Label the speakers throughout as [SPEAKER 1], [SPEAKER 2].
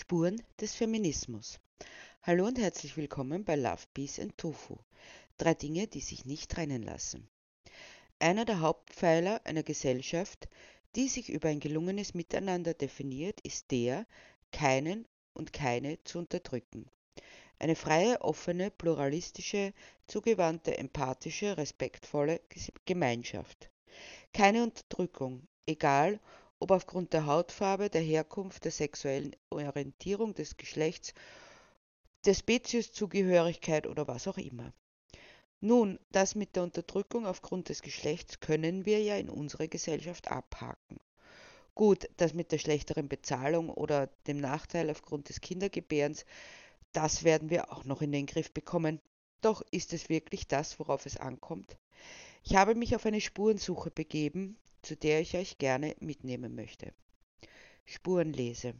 [SPEAKER 1] Spuren des Feminismus. Hallo und herzlich willkommen bei Love, Peace and Tofu. Drei Dinge, die sich nicht trennen lassen. Einer der Hauptpfeiler einer Gesellschaft, die sich über ein gelungenes Miteinander definiert, ist der, keinen und keine zu unterdrücken. Eine freie, offene, pluralistische, zugewandte, empathische, respektvolle Gemeinschaft. Keine Unterdrückung, egal ob aufgrund der Hautfarbe, der Herkunft, der sexuellen Orientierung, des Geschlechts, der Spezieszugehörigkeit oder was auch immer. Nun, das mit der Unterdrückung aufgrund des Geschlechts können wir ja in unserer Gesellschaft abhaken. Gut, das mit der schlechteren Bezahlung oder dem Nachteil aufgrund des Kindergebärens, das werden wir auch noch in den Griff bekommen. Doch ist es wirklich das, worauf es ankommt? Ich habe mich auf eine Spurensuche begeben, zu der ich euch gerne mitnehmen möchte. Spurenlese.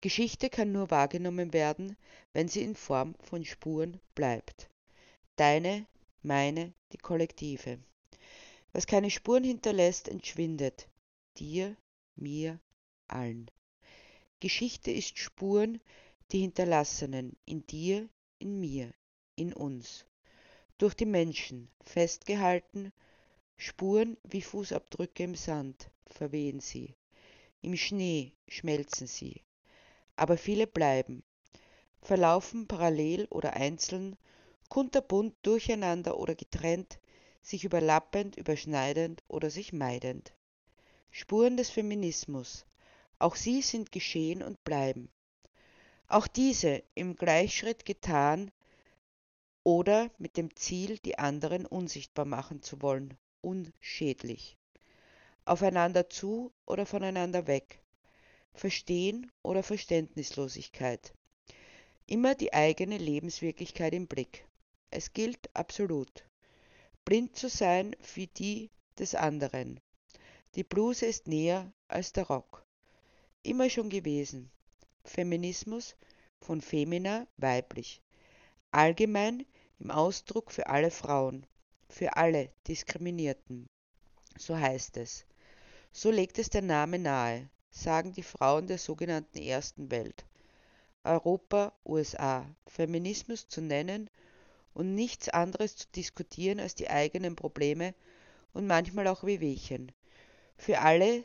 [SPEAKER 1] Geschichte kann nur wahrgenommen werden, wenn sie in Form von Spuren bleibt. Deine, meine, die Kollektive. Was keine Spuren hinterlässt, entschwindet. Dir, mir, allen. Geschichte ist Spuren, die hinterlassenen, in dir, in mir, in uns. Durch die Menschen, festgehalten, Spuren wie Fußabdrücke im Sand verwehen sie, im Schnee schmelzen sie, aber viele bleiben, verlaufen parallel oder einzeln, kunterbunt durcheinander oder getrennt, sich überlappend, überschneidend oder sich meidend. Spuren des Feminismus, auch sie sind geschehen und bleiben. Auch diese im Gleichschritt getan oder mit dem Ziel, die anderen unsichtbar machen zu wollen unschädlich. Aufeinander zu oder voneinander weg. Verstehen oder Verständnislosigkeit. Immer die eigene Lebenswirklichkeit im Blick. Es gilt absolut. Blind zu sein für die des anderen. Die Bluse ist näher als der Rock. Immer schon gewesen. Feminismus von Femina weiblich. Allgemein im Ausdruck für alle Frauen für alle Diskriminierten. So heißt es. So legt es der Name nahe, sagen die Frauen der sogenannten Ersten Welt. Europa, USA, Feminismus zu nennen und nichts anderes zu diskutieren als die eigenen Probleme und manchmal auch Wehwehchen. Für alle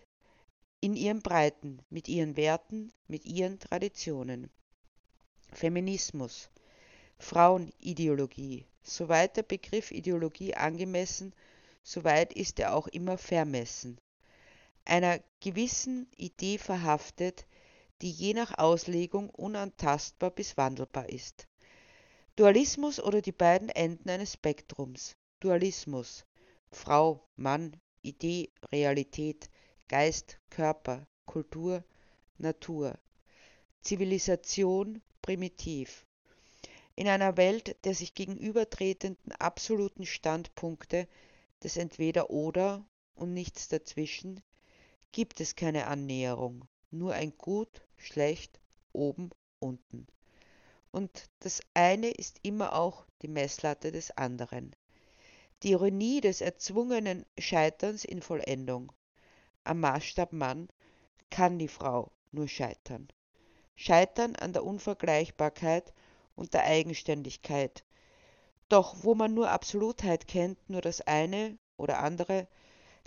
[SPEAKER 1] in ihren Breiten, mit ihren Werten, mit ihren Traditionen. Feminismus, Frauenideologie, Soweit der Begriff Ideologie angemessen, soweit ist er auch immer vermessen. Einer gewissen Idee verhaftet, die je nach Auslegung unantastbar bis wandelbar ist. Dualismus oder die beiden Enden eines Spektrums. Dualismus Frau, Mann, Idee, Realität, Geist, Körper, Kultur, Natur. Zivilisation, primitiv in einer Welt der sich gegenübertretenden absoluten Standpunkte des Entweder-Oder und nichts dazwischen gibt es keine Annäherung, nur ein Gut, Schlecht, oben, unten. Und das eine ist immer auch die Messlatte des anderen. Die Ironie des erzwungenen Scheiterns in Vollendung. Am Maßstab Mann kann die Frau nur scheitern. Scheitern an der Unvergleichbarkeit und der Eigenständigkeit. Doch wo man nur Absolutheit kennt, nur das eine oder andere,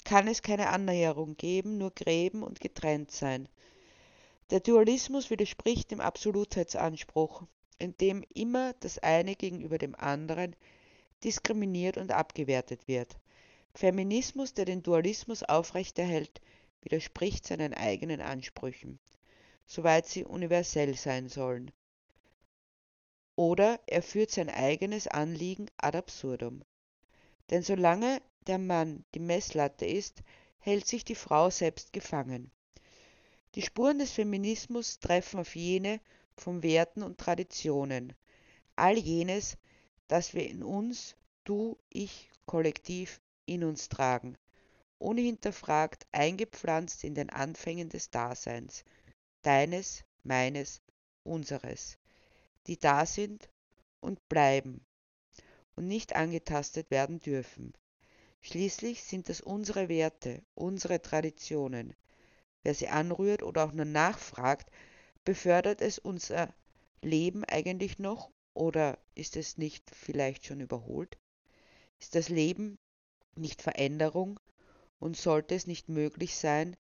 [SPEAKER 1] kann es keine Annäherung geben, nur Gräben und getrennt sein. Der Dualismus widerspricht dem Absolutheitsanspruch, in dem immer das eine gegenüber dem anderen diskriminiert und abgewertet wird. Feminismus, der den Dualismus aufrechterhält, widerspricht seinen eigenen Ansprüchen, soweit sie universell sein sollen oder er führt sein eigenes Anliegen ad absurdum. Denn solange der Mann die Messlatte ist, hält sich die Frau selbst gefangen. Die Spuren des Feminismus treffen auf jene von Werten und Traditionen, all jenes, das wir in uns, du, ich, kollektiv in uns tragen, unhinterfragt eingepflanzt in den Anfängen des Daseins, deines, meines, unseres die da sind und bleiben und nicht angetastet werden dürfen. Schließlich sind das unsere Werte, unsere Traditionen. Wer sie anrührt oder auch nur nachfragt, Befördert es unser Leben eigentlich noch oder ist es nicht vielleicht schon überholt? Ist das Leben nicht Veränderung und sollte es nicht möglich sein,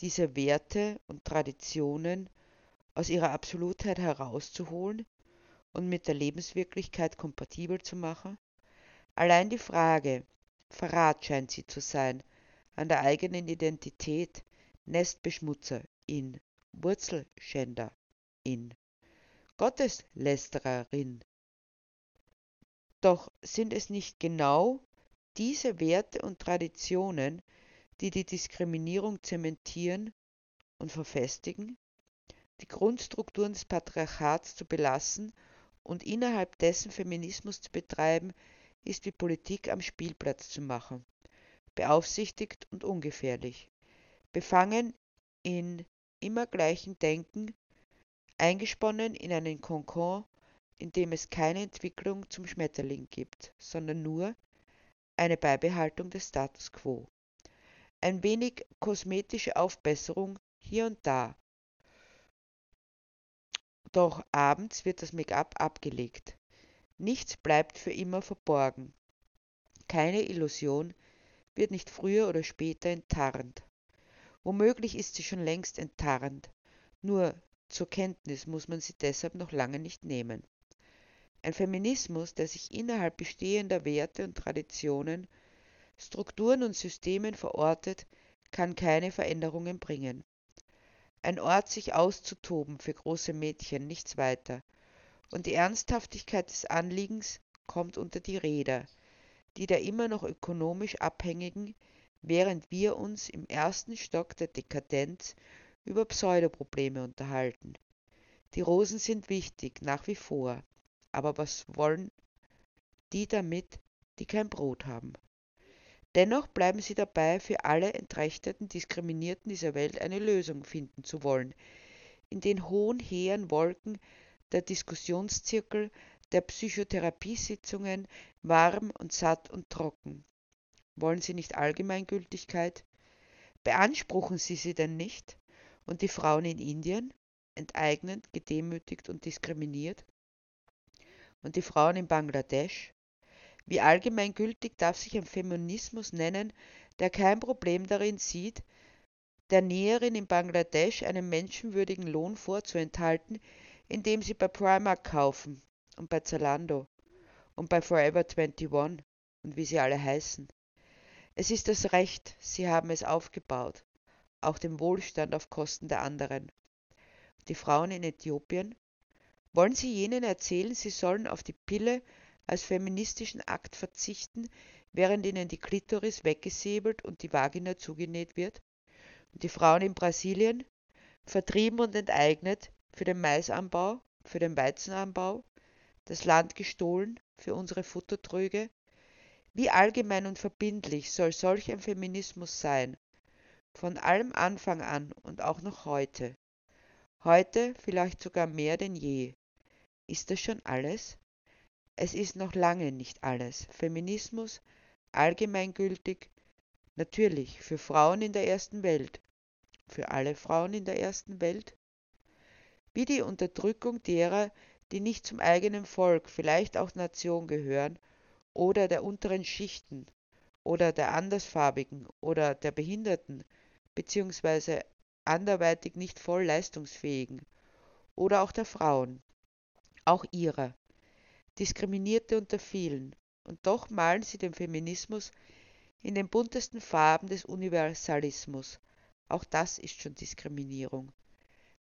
[SPEAKER 1] diese Werte und Traditionen aus ihrer Absolutheit herauszuholen und mit der Lebenswirklichkeit kompatibel zu machen? Allein die Frage, Verrat scheint sie zu sein, an der eigenen Identität, Nestbeschmutzer in, Wurzelschänder in, Gotteslästererin. Doch sind es nicht genau diese Werte und Traditionen, die die Diskriminierung zementieren und verfestigen, die Grundstrukturen des Patriarchats zu belassen und innerhalb dessen Feminismus zu betreiben, ist wie Politik am Spielplatz zu machen, beaufsichtigt und ungefährlich, befangen in immer gleichen Denken, eingesponnen in einen Konkon, in dem es keine Entwicklung zum Schmetterling gibt, sondern nur eine Beibehaltung des Status quo. Ein wenig kosmetische Aufbesserung hier und da. Doch abends wird das Make-up abgelegt. Nichts bleibt für immer verborgen. Keine Illusion wird nicht früher oder später enttarnt. Womöglich ist sie schon längst enttarnt, nur zur Kenntnis muss man sie deshalb noch lange nicht nehmen. Ein Feminismus, der sich innerhalb bestehender Werte und Traditionen, Strukturen und Systemen verortet, kann keine Veränderungen bringen. Ein Ort, sich auszutoben für große Mädchen, nichts weiter. Und die Ernsthaftigkeit des Anliegens kommt unter die Räder, die der immer noch ökonomisch Abhängigen, während wir uns im ersten Stock der Dekadenz über Pseudoprobleme unterhalten. Die Rosen sind wichtig, nach wie vor. Aber was wollen die damit, die kein Brot haben? Dennoch bleiben sie dabei, für alle entrechteten Diskriminierten dieser Welt eine Lösung finden zu wollen. In den hohen, hehren Wolken der Diskussionszirkel, der Psychotherapiesitzungen, warm und satt und trocken. Wollen sie nicht Allgemeingültigkeit? Beanspruchen sie sie denn nicht? Und die Frauen in Indien, enteignet, gedemütigt und diskriminiert? und die Frauen in Bangladesch? Wie allgemeingültig darf sich ein Feminismus nennen, der kein Problem darin sieht, der Näherin in Bangladesch einen menschenwürdigen Lohn vorzuenthalten, indem sie bei Primark kaufen und bei Zalando und bei Forever 21 und wie sie alle heißen. Es ist das Recht, sie haben es aufgebaut, auch den Wohlstand auf Kosten der anderen. Die Frauen in Äthiopien wollen Sie jenen erzählen, sie sollen auf die Pille als feministischen Akt verzichten, während ihnen die Klitoris weggesäbelt und die Vagina zugenäht wird? Und die Frauen in Brasilien, vertrieben und enteignet für den Maisanbau, für den Weizenanbau, das Land gestohlen für unsere Futtertröge? Wie allgemein und verbindlich soll solch ein Feminismus sein? Von allem Anfang an und auch noch heute. Heute vielleicht sogar mehr denn je. Ist das schon alles? Es ist noch lange nicht alles. Feminismus, allgemeingültig, natürlich für Frauen in der ersten Welt. Für alle Frauen in der ersten Welt? Wie die Unterdrückung derer, die nicht zum eigenen Volk, vielleicht auch Nation gehören, oder der unteren Schichten, oder der Andersfarbigen, oder der Behinderten, beziehungsweise anderweitig nicht voll leistungsfähigen, oder auch der Frauen auch ihrer, Diskriminierte unter vielen, und doch malen sie den Feminismus in den buntesten Farben des Universalismus. Auch das ist schon Diskriminierung.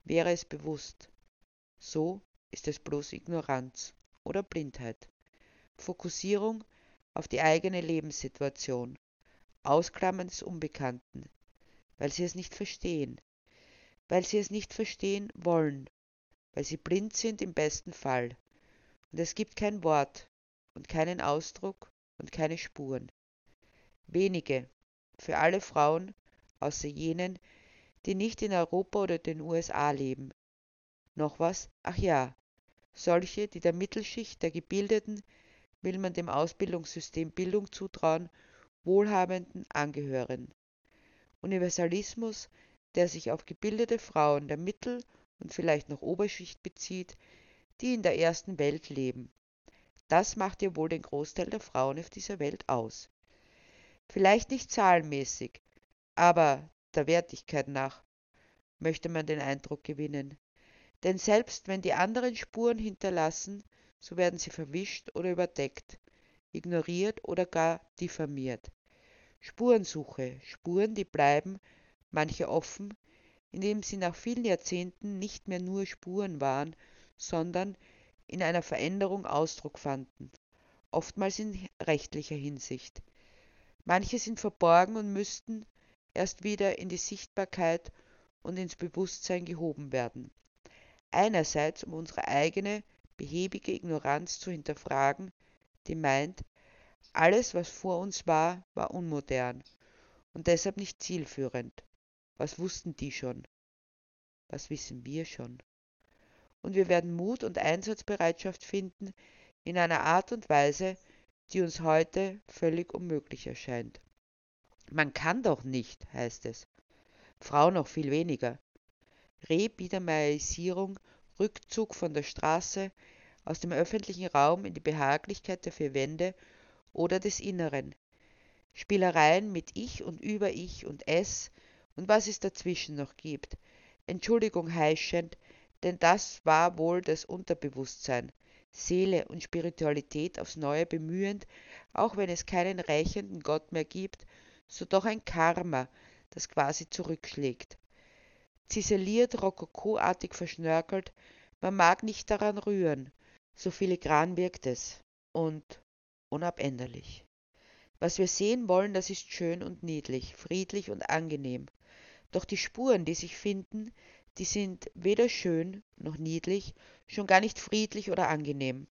[SPEAKER 1] Wäre es bewusst. So ist es bloß Ignoranz oder Blindheit. Fokussierung auf die eigene Lebenssituation. Ausklammern des Unbekannten, weil sie es nicht verstehen, weil sie es nicht verstehen wollen weil sie blind sind im besten Fall. Und es gibt kein Wort und keinen Ausdruck und keine Spuren. Wenige, für alle Frauen, außer jenen, die nicht in Europa oder den USA leben. Noch was? Ach ja, solche, die der Mittelschicht der Gebildeten, will man dem Ausbildungssystem Bildung zutrauen, Wohlhabenden angehören. Universalismus, der sich auf gebildete Frauen der Mittel- und vielleicht noch Oberschicht bezieht, die in der ersten Welt leben. Das macht ja wohl den Großteil der Frauen auf dieser Welt aus. Vielleicht nicht zahlenmäßig, aber der Wertigkeit nach möchte man den Eindruck gewinnen. Denn selbst wenn die anderen Spuren hinterlassen, so werden sie verwischt oder überdeckt, ignoriert oder gar diffamiert. Spurensuche, Spuren, die bleiben, manche offen, indem sie nach vielen Jahrzehnten nicht mehr nur Spuren waren, sondern in einer Veränderung Ausdruck fanden, oftmals in rechtlicher Hinsicht. Manche sind verborgen und müssten erst wieder in die Sichtbarkeit und ins Bewusstsein gehoben werden. Einerseits, um unsere eigene behäbige Ignoranz zu hinterfragen, die meint, alles, was vor uns war, war unmodern und deshalb nicht zielführend. Was wussten die schon? Was wissen wir schon? Und wir werden Mut und Einsatzbereitschaft finden in einer Art und Weise, die uns heute völlig unmöglich erscheint. Man kann doch nicht, heißt es. Frau noch viel weniger. Rebiedermeierisierung, Rückzug von der Straße, aus dem öffentlichen Raum in die Behaglichkeit der vier Wände oder des Inneren. Spielereien mit Ich und über Ich und Es und was es dazwischen noch gibt. Entschuldigung heischend, denn das war wohl das Unterbewusstsein, Seele und Spiritualität aufs Neue bemühend, auch wenn es keinen rächenden Gott mehr gibt, so doch ein Karma, das quasi zurückschlägt. Ziseliert, rokokoartig verschnörkelt, man mag nicht daran rühren, so filigran wirkt es und unabänderlich. Was wir sehen wollen, das ist schön und niedlich, friedlich und angenehm. Doch die Spuren, die sich finden, die sind weder schön noch niedlich, schon gar nicht friedlich oder angenehm.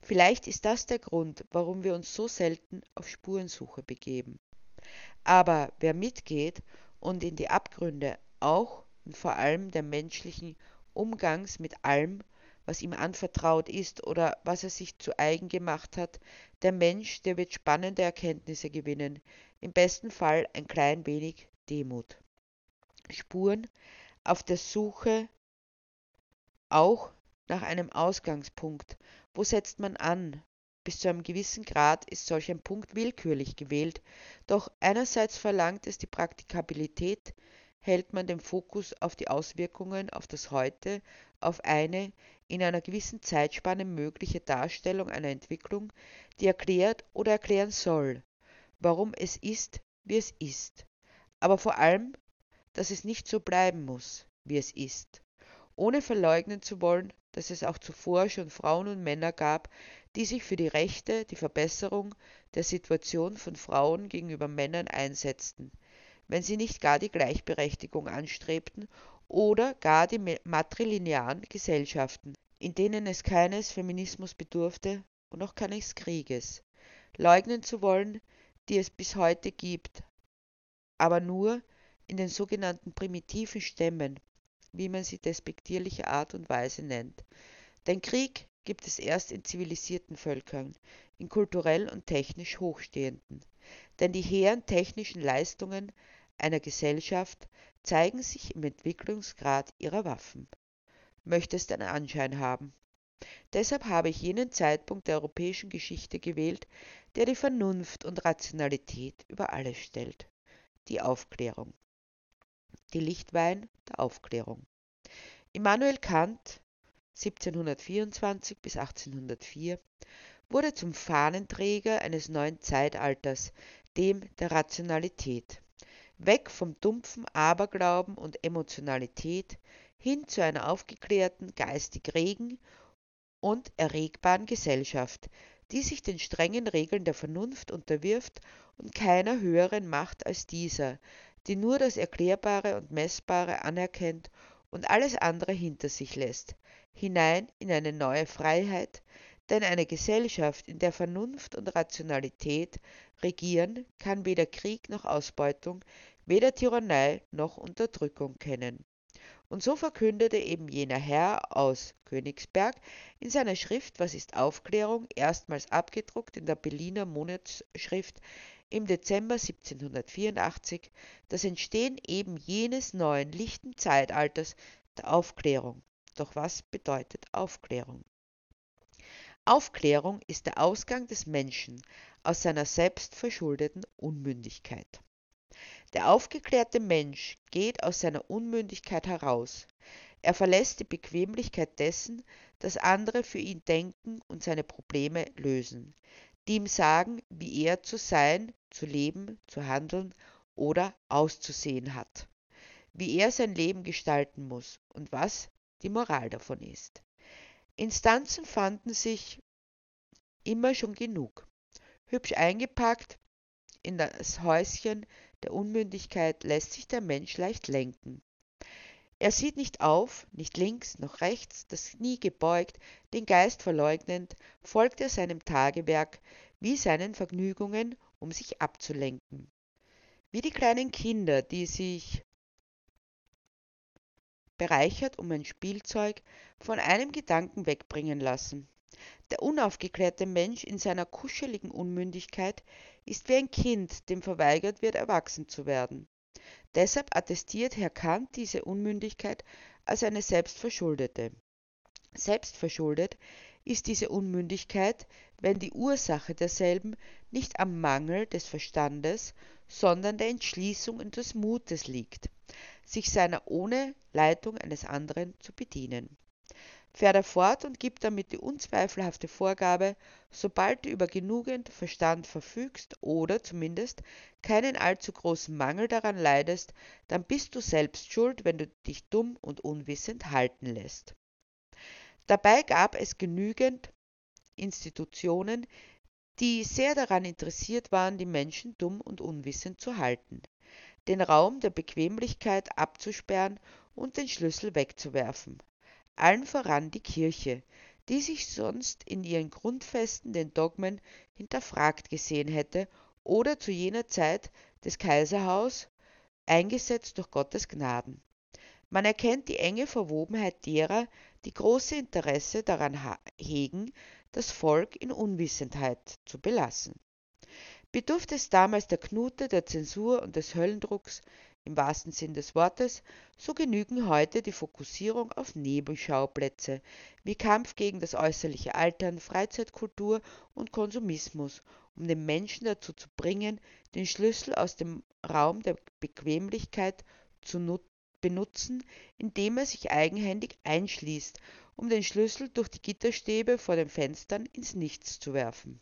[SPEAKER 1] Vielleicht ist das der Grund, warum wir uns so selten auf Spurensuche begeben. Aber wer mitgeht und in die Abgründe auch und vor allem der menschlichen Umgangs mit allem, was ihm anvertraut ist oder was er sich zu eigen gemacht hat, der Mensch, der wird spannende Erkenntnisse gewinnen, im besten Fall ein klein wenig Demut. Spuren, auf der Suche auch nach einem Ausgangspunkt. Wo setzt man an? Bis zu einem gewissen Grad ist solch ein Punkt willkürlich gewählt, doch einerseits verlangt es die Praktikabilität, hält man den Fokus auf die Auswirkungen auf das Heute, auf eine in einer gewissen Zeitspanne mögliche Darstellung einer Entwicklung, die erklärt oder erklären soll, warum es ist, wie es ist, aber vor allem dass es nicht so bleiben muss, wie es ist, ohne verleugnen zu wollen, dass es auch zuvor schon Frauen und Männer gab, die sich für die Rechte, die Verbesserung der Situation von Frauen gegenüber Männern einsetzten, wenn sie nicht gar die Gleichberechtigung anstrebten oder gar die matrilinearen Gesellschaften, in denen es keines Feminismus bedurfte und auch keines Krieges, leugnen zu wollen, die es bis heute gibt, aber nur, in den sogenannten primitiven Stämmen, wie man sie despektierliche Art und Weise nennt. Den Krieg gibt es erst in zivilisierten Völkern, in kulturell und technisch hochstehenden. Denn die hehren technischen Leistungen einer Gesellschaft zeigen sich im Entwicklungsgrad ihrer Waffen. Möchte es den Anschein haben. Deshalb habe ich jenen Zeitpunkt der europäischen Geschichte gewählt, der die Vernunft und Rationalität über alles stellt, die Aufklärung die Lichtwein der Aufklärung. Immanuel Kant (1724 bis 1804) wurde zum Fahnenträger eines neuen Zeitalters, dem der Rationalität. Weg vom dumpfen Aberglauben und Emotionalität hin zu einer aufgeklärten, geistig regen und erregbaren Gesellschaft, die sich den strengen Regeln der Vernunft unterwirft und keiner höheren Macht als dieser, die nur das Erklärbare und Messbare anerkennt und alles andere hinter sich lässt, hinein in eine neue Freiheit, denn eine Gesellschaft, in der Vernunft und Rationalität regieren, kann weder Krieg noch Ausbeutung, weder Tyrannei noch Unterdrückung kennen. Und so verkündete eben jener Herr aus Königsberg in seiner Schrift Was ist Aufklärung, erstmals abgedruckt in der Berliner Monatsschrift im Dezember 1784 das Entstehen eben jenes neuen lichten Zeitalters, der Aufklärung. Doch was bedeutet Aufklärung? Aufklärung ist der Ausgang des Menschen aus seiner selbstverschuldeten Unmündigkeit. Der aufgeklärte Mensch geht aus seiner Unmündigkeit heraus. Er verlässt die Bequemlichkeit dessen, dass andere für ihn denken und seine Probleme lösen, die ihm sagen, wie er zu sein, zu leben, zu handeln oder auszusehen hat, wie er sein Leben gestalten muss und was die Moral davon ist. Instanzen fanden sich immer schon genug. Hübsch eingepackt in das Häuschen der Unmündigkeit lässt sich der Mensch leicht lenken. Er sieht nicht auf, nicht links noch rechts, das Knie gebeugt, den Geist verleugnend, folgt er seinem Tagewerk wie seinen Vergnügungen, um sich abzulenken. Wie die kleinen Kinder, die sich bereichert um ein Spielzeug von einem Gedanken wegbringen lassen. Der unaufgeklärte Mensch in seiner kuscheligen Unmündigkeit ist wie ein Kind, dem verweigert wird, erwachsen zu werden. Deshalb attestiert Herr Kant diese Unmündigkeit als eine selbstverschuldete. Selbstverschuldet ist diese Unmündigkeit, wenn die Ursache derselben nicht am Mangel des Verstandes, sondern der Entschließung und des Mutes liegt, sich seiner ohne Leitung eines anderen zu bedienen fährt er fort und gibt damit die unzweifelhafte Vorgabe, sobald du über genügend Verstand verfügst oder zumindest keinen allzu großen Mangel daran leidest, dann bist du selbst schuld, wenn du dich dumm und unwissend halten lässt. Dabei gab es genügend Institutionen, die sehr daran interessiert waren, die Menschen dumm und unwissend zu halten, den Raum der Bequemlichkeit abzusperren und den Schlüssel wegzuwerfen allen voran die Kirche, die sich sonst in ihren Grundfesten den Dogmen hinterfragt gesehen hätte oder zu jener Zeit des Kaiserhaus eingesetzt durch Gottes Gnaden. Man erkennt die enge Verwobenheit derer, die große Interesse daran hegen, das Volk in Unwissenheit zu belassen. Bedurfte es damals der Knute, der Zensur und des Höllendrucks, im wahrsten Sinn des Wortes, so genügen heute die Fokussierung auf Nebenschauplätze wie Kampf gegen das äußerliche Altern, Freizeitkultur und Konsumismus, um den Menschen dazu zu bringen, den Schlüssel aus dem Raum der Bequemlichkeit zu benutzen, indem er sich eigenhändig einschließt, um den Schlüssel durch die Gitterstäbe vor den Fenstern ins Nichts zu werfen.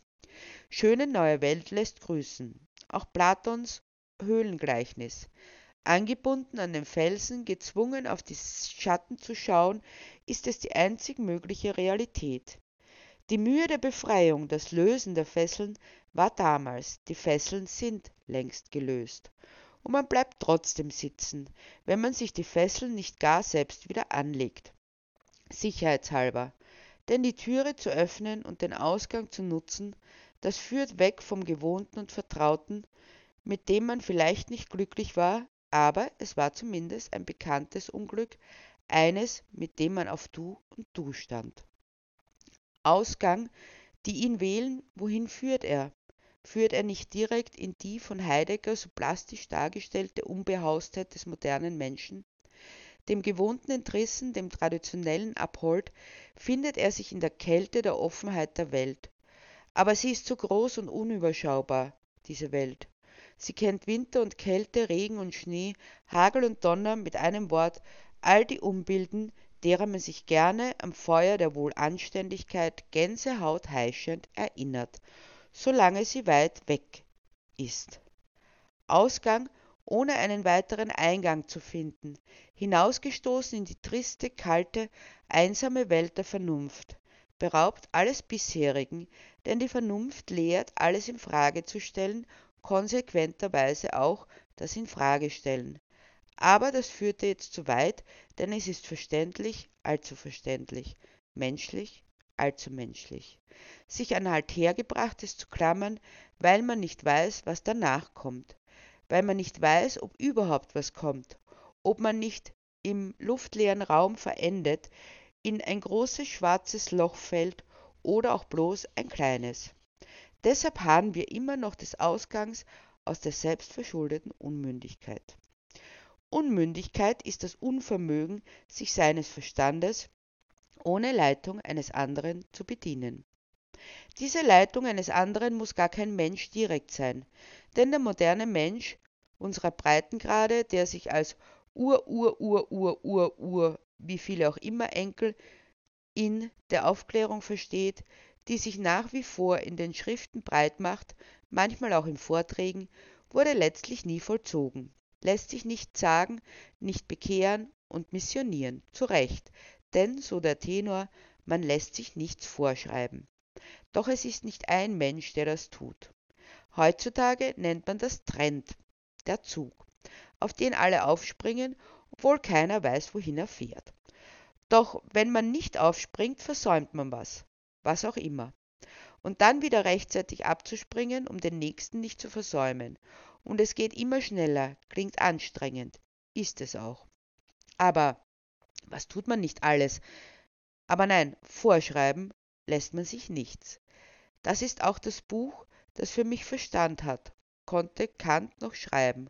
[SPEAKER 1] Schöne neue Welt lässt grüßen. Auch Platons Höhlengleichnis. Angebunden an den Felsen, gezwungen auf die Schatten zu schauen, ist es die einzig mögliche Realität. Die Mühe der Befreiung, das Lösen der Fesseln war damals, die Fesseln sind längst gelöst. Und man bleibt trotzdem sitzen, wenn man sich die Fesseln nicht gar selbst wieder anlegt. Sicherheitshalber. Denn die Türe zu öffnen und den Ausgang zu nutzen, das führt weg vom Gewohnten und Vertrauten, mit dem man vielleicht nicht glücklich war, aber es war zumindest ein bekanntes Unglück, eines, mit dem man auf Du und Du stand. Ausgang, die ihn wählen, wohin führt er? Führt er nicht direkt in die von Heidegger so plastisch dargestellte Unbehaustheit des modernen Menschen? Dem Gewohnten entrissen, dem Traditionellen abhold, findet er sich in der Kälte der Offenheit der Welt. Aber sie ist so groß und unüberschaubar, diese Welt. Sie kennt Winter und Kälte, Regen und Schnee, Hagel und Donner, mit einem Wort all die Umbilden, derer man sich gerne am Feuer der Wohlanständigkeit Gänsehaut heischend erinnert, solange sie weit weg ist. Ausgang ohne einen weiteren Eingang zu finden, hinausgestoßen in die triste, kalte, einsame Welt der Vernunft, beraubt alles Bisherigen, denn die Vernunft lehrt, alles in Frage zu stellen konsequenterweise auch das Infragestellen. Aber das führte jetzt zu weit, denn es ist verständlich, allzu verständlich, menschlich, allzu menschlich. Sich an Althergebrachtes zu klammern, weil man nicht weiß, was danach kommt, weil man nicht weiß, ob überhaupt was kommt, ob man nicht im luftleeren Raum verendet, in ein großes schwarzes Loch fällt oder auch bloß ein kleines. Deshalb harren wir immer noch des Ausgangs aus der selbstverschuldeten Unmündigkeit. Unmündigkeit ist das Unvermögen, sich seines Verstandes ohne Leitung eines anderen zu bedienen. Diese Leitung eines anderen muss gar kein Mensch direkt sein, denn der moderne Mensch unserer Breitengrade, der sich als Ur, Ur, Ur, Ur, Ur, Ur, wie viele auch immer Enkel in der Aufklärung versteht, die sich nach wie vor in den Schriften breit macht, manchmal auch in Vorträgen, wurde letztlich nie vollzogen, lässt sich nicht sagen, nicht bekehren und missionieren, zu Recht, denn, so der Tenor, man lässt sich nichts vorschreiben. Doch es ist nicht ein Mensch, der das tut. Heutzutage nennt man das Trend, der Zug, auf den alle aufspringen, obwohl keiner weiß, wohin er fährt. Doch wenn man nicht aufspringt, versäumt man was, was auch immer. Und dann wieder rechtzeitig abzuspringen, um den nächsten nicht zu versäumen. Und es geht immer schneller, klingt anstrengend, ist es auch. Aber was tut man nicht alles? Aber nein, vorschreiben lässt man sich nichts. Das ist auch das Buch, das für mich Verstand hat, konnte Kant noch schreiben.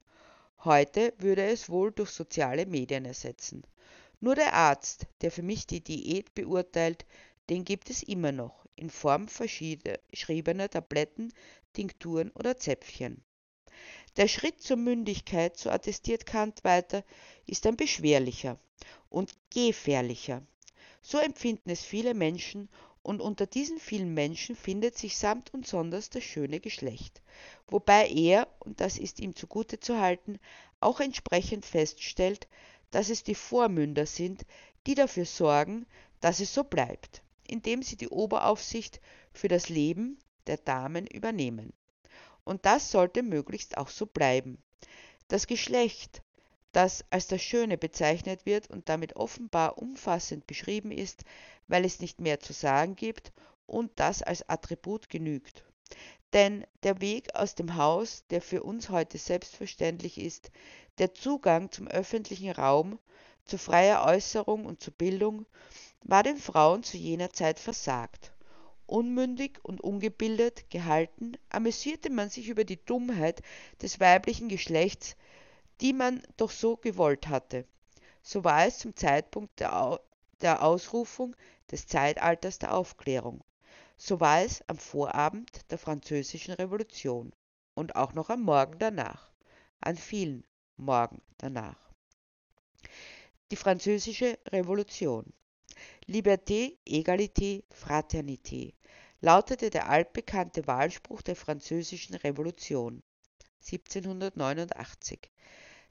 [SPEAKER 1] Heute würde es wohl durch soziale Medien ersetzen. Nur der Arzt, der für mich die Diät beurteilt, den gibt es immer noch, in Form verschriebener Tabletten, Tinkturen oder Zäpfchen. Der Schritt zur Mündigkeit, so attestiert Kant weiter, ist ein beschwerlicher und gefährlicher. So empfinden es viele Menschen und unter diesen vielen Menschen findet sich samt und sonders das schöne Geschlecht, wobei er, und das ist ihm zugute zu halten, auch entsprechend feststellt, dass es die Vormünder sind, die dafür sorgen, dass es so bleibt, indem sie die Oberaufsicht für das Leben der Damen übernehmen. Und das sollte möglichst auch so bleiben. Das Geschlecht, das als das Schöne bezeichnet wird und damit offenbar umfassend beschrieben ist, weil es nicht mehr zu sagen gibt und das als Attribut genügt. Denn der Weg aus dem Haus, der für uns heute selbstverständlich ist, der Zugang zum öffentlichen Raum, zu freier Äußerung und zu Bildung, war den Frauen zu jener Zeit versagt. Unmündig und ungebildet gehalten, amüsierte man sich über die Dummheit des weiblichen Geschlechts, die man doch so gewollt hatte. So war es zum Zeitpunkt der, der Ausrufung des Zeitalters der Aufklärung. So war es am Vorabend der Französischen Revolution und auch noch am Morgen danach, an vielen Morgen danach. Die Französische Revolution. Liberté, Egalité, Fraternité lautete der altbekannte Wahlspruch der Französischen Revolution 1789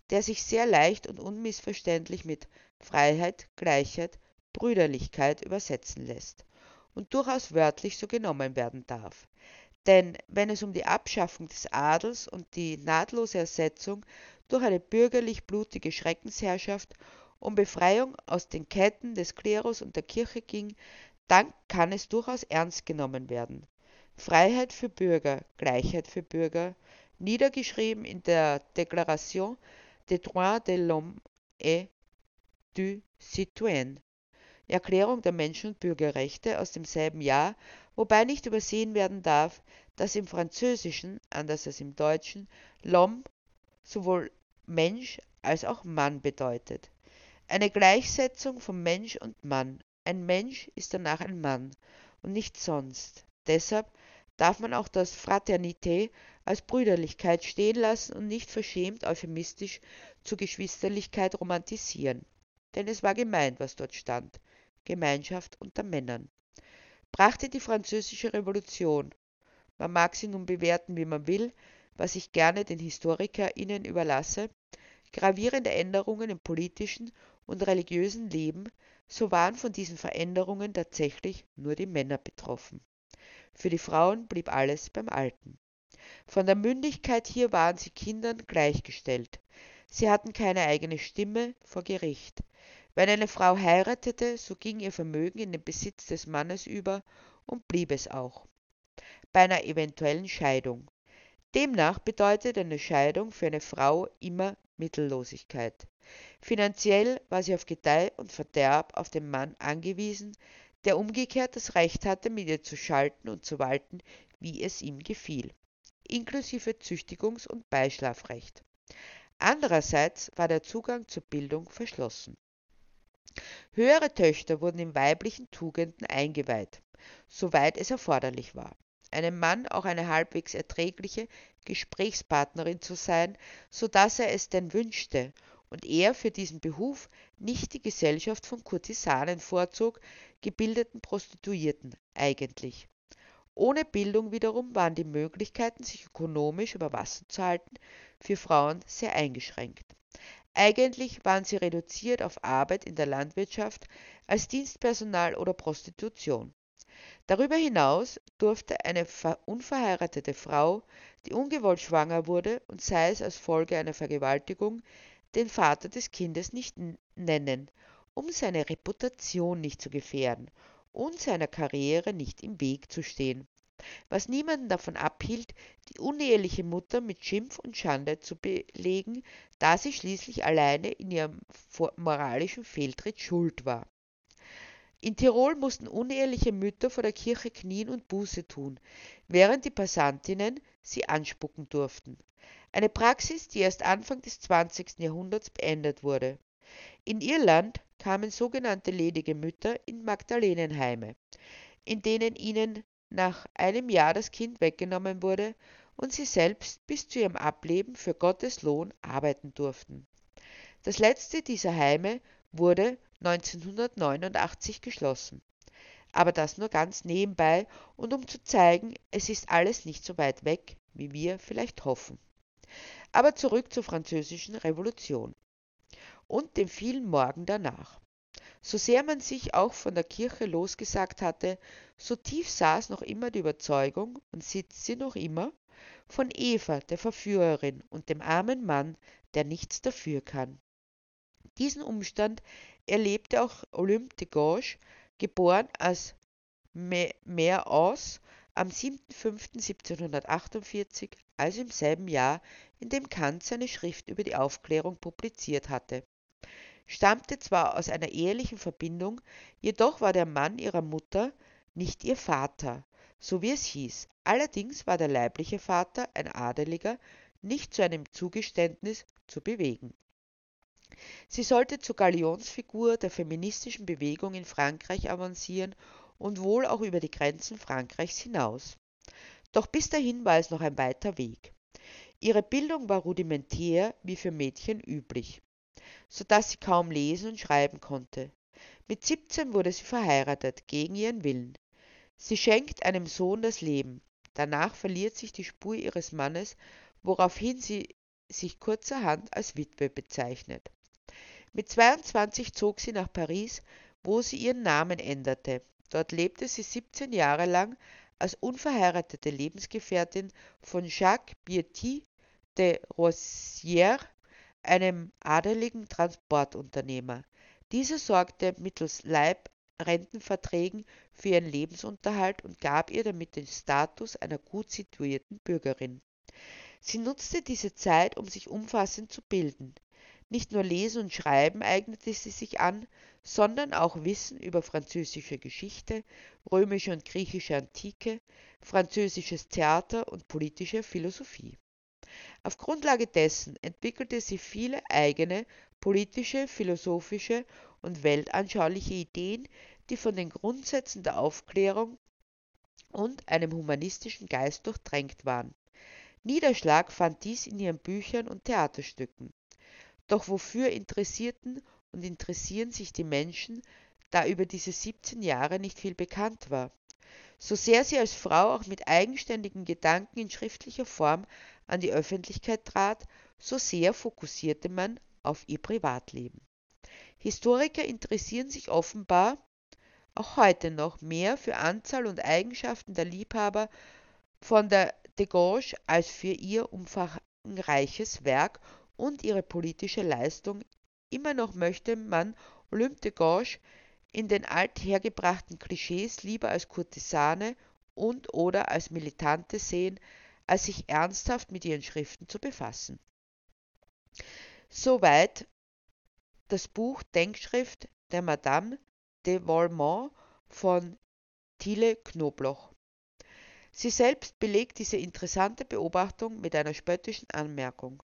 [SPEAKER 1] der sich sehr leicht und unmissverständlich mit Freiheit, Gleichheit, Brüderlichkeit übersetzen lässt und durchaus wörtlich so genommen werden darf. Denn wenn es um die Abschaffung des Adels und die nahtlose Ersetzung durch eine bürgerlich blutige Schreckensherrschaft, um Befreiung aus den Ketten des Klerus und der Kirche ging, dann kann es durchaus ernst genommen werden. Freiheit für Bürger, Gleichheit für Bürger, niedergeschrieben in der Deklaration des droits de l'homme et du citoyen, Erklärung der Menschen- und Bürgerrechte aus demselben Jahr, wobei nicht übersehen werden darf, dass im Französischen, anders als im Deutschen, l'homme sowohl Mensch als auch Mann bedeutet. Eine Gleichsetzung von Mensch und Mann. Ein Mensch ist danach ein Mann und nichts sonst. Deshalb darf man auch das Fraternité als Brüderlichkeit stehen lassen und nicht verschämt euphemistisch zur Geschwisterlichkeit romantisieren. Denn es war gemeint, was dort stand. Gemeinschaft unter Männern. Brachte die französische Revolution, man mag sie nun bewerten, wie man will, was ich gerne den HistorikerInnen überlasse, gravierende Änderungen im politischen und religiösen Leben, so waren von diesen Veränderungen tatsächlich nur die Männer betroffen. Für die Frauen blieb alles beim Alten. Von der Mündigkeit hier waren sie Kindern gleichgestellt. Sie hatten keine eigene Stimme vor Gericht. Wenn eine Frau heiratete, so ging ihr Vermögen in den Besitz des Mannes über und blieb es auch. Bei einer eventuellen Scheidung. Demnach bedeutet eine Scheidung für eine Frau immer Mittellosigkeit. Finanziell war sie auf Gedeih und Verderb auf den Mann angewiesen, der umgekehrt das Recht hatte, mit ihr zu schalten und zu walten, wie es ihm gefiel inklusive Züchtigungs- und Beischlafrecht. Andererseits war der Zugang zur Bildung verschlossen. Höhere Töchter wurden in weiblichen Tugenden eingeweiht, soweit es erforderlich war. Einem Mann auch eine halbwegs erträgliche Gesprächspartnerin zu sein, so dass er es denn wünschte und er für diesen Behuf nicht die Gesellschaft von Kurtisanen vorzog, gebildeten Prostituierten eigentlich. Ohne Bildung wiederum waren die Möglichkeiten, sich ökonomisch über Wasser zu halten, für Frauen sehr eingeschränkt. Eigentlich waren sie reduziert auf Arbeit in der Landwirtschaft als Dienstpersonal oder Prostitution. Darüber hinaus durfte eine unverheiratete Frau, die ungewollt schwanger wurde und sei es als Folge einer Vergewaltigung, den Vater des Kindes nicht nennen, um seine Reputation nicht zu gefährden und seiner Karriere nicht im Weg zu stehen was niemanden davon abhielt, die uneheliche Mutter mit Schimpf und Schande zu belegen, da sie schließlich alleine in ihrem moralischen Fehltritt schuld war. In Tirol mussten uneheliche Mütter vor der Kirche knien und Buße tun, während die Passantinnen sie anspucken durften. Eine Praxis, die erst Anfang des 20. Jahrhunderts beendet wurde. In Irland kamen sogenannte ledige Mütter in Magdalenenheime, in denen ihnen nach einem Jahr das Kind weggenommen wurde und sie selbst bis zu ihrem Ableben für Gottes Lohn arbeiten durften. Das letzte dieser Heime wurde 1989 geschlossen. Aber das nur ganz nebenbei und um zu zeigen, es ist alles nicht so weit weg, wie wir vielleicht hoffen. Aber zurück zur französischen Revolution und dem vielen Morgen danach. So sehr man sich auch von der Kirche losgesagt hatte, so tief saß noch immer die Überzeugung und sitzt sie noch immer von Eva, der Verführerin, und dem armen Mann, der nichts dafür kann. Diesen Umstand erlebte auch Olympe de Gauche, geboren als Mehr aus am 7.5.1748, also im selben Jahr, in dem Kant seine Schrift über die Aufklärung publiziert hatte stammte zwar aus einer ehelichen Verbindung, jedoch war der Mann ihrer Mutter nicht ihr Vater, so wie es hieß. Allerdings war der leibliche Vater, ein Adeliger, nicht zu einem Zugeständnis zu bewegen. Sie sollte zur Galionsfigur der feministischen Bewegung in Frankreich avancieren und wohl auch über die Grenzen Frankreichs hinaus. Doch bis dahin war es noch ein weiter Weg. Ihre Bildung war rudimentär, wie für Mädchen üblich so dass sie kaum lesen und schreiben konnte. Mit 17 wurde sie verheiratet, gegen ihren Willen. Sie schenkt einem Sohn das Leben. Danach verliert sich die Spur ihres Mannes, woraufhin sie sich kurzerhand als Witwe bezeichnet. Mit 22 zog sie nach Paris, wo sie ihren Namen änderte. Dort lebte sie 17 Jahre lang als unverheiratete Lebensgefährtin von Jacques Bietti de Rozière einem adeligen Transportunternehmer. Dieser sorgte mittels Leibrentenverträgen für ihren Lebensunterhalt und gab ihr damit den Status einer gut situierten Bürgerin. Sie nutzte diese Zeit, um sich umfassend zu bilden. Nicht nur Lesen und Schreiben eignete sie sich an, sondern auch Wissen über französische Geschichte, römische und griechische Antike, französisches Theater und politische Philosophie. Auf Grundlage dessen entwickelte sie viele eigene politische, philosophische und weltanschauliche Ideen, die von den Grundsätzen der Aufklärung und einem humanistischen Geist durchtränkt waren. Niederschlag fand dies in ihren Büchern und Theaterstücken. Doch wofür interessierten und interessieren sich die Menschen, da über diese 17 Jahre nicht viel bekannt war? So sehr sie als Frau auch mit eigenständigen Gedanken in schriftlicher Form an die Öffentlichkeit trat, so sehr fokussierte man auf ihr Privatleben. Historiker interessieren sich offenbar auch heute noch mehr für Anzahl und Eigenschaften der Liebhaber von der de Gauche als für ihr umfangreiches Werk und ihre politische Leistung. Immer noch möchte man Olympe de Gauche in den althergebrachten Klischees lieber als Kurtisane und oder als Militante sehen, als sich ernsthaft mit ihren Schriften zu befassen. Soweit das Buch Denkschrift der Madame de Valmont von Thiele Knobloch. Sie selbst belegt diese interessante Beobachtung mit einer spöttischen Anmerkung.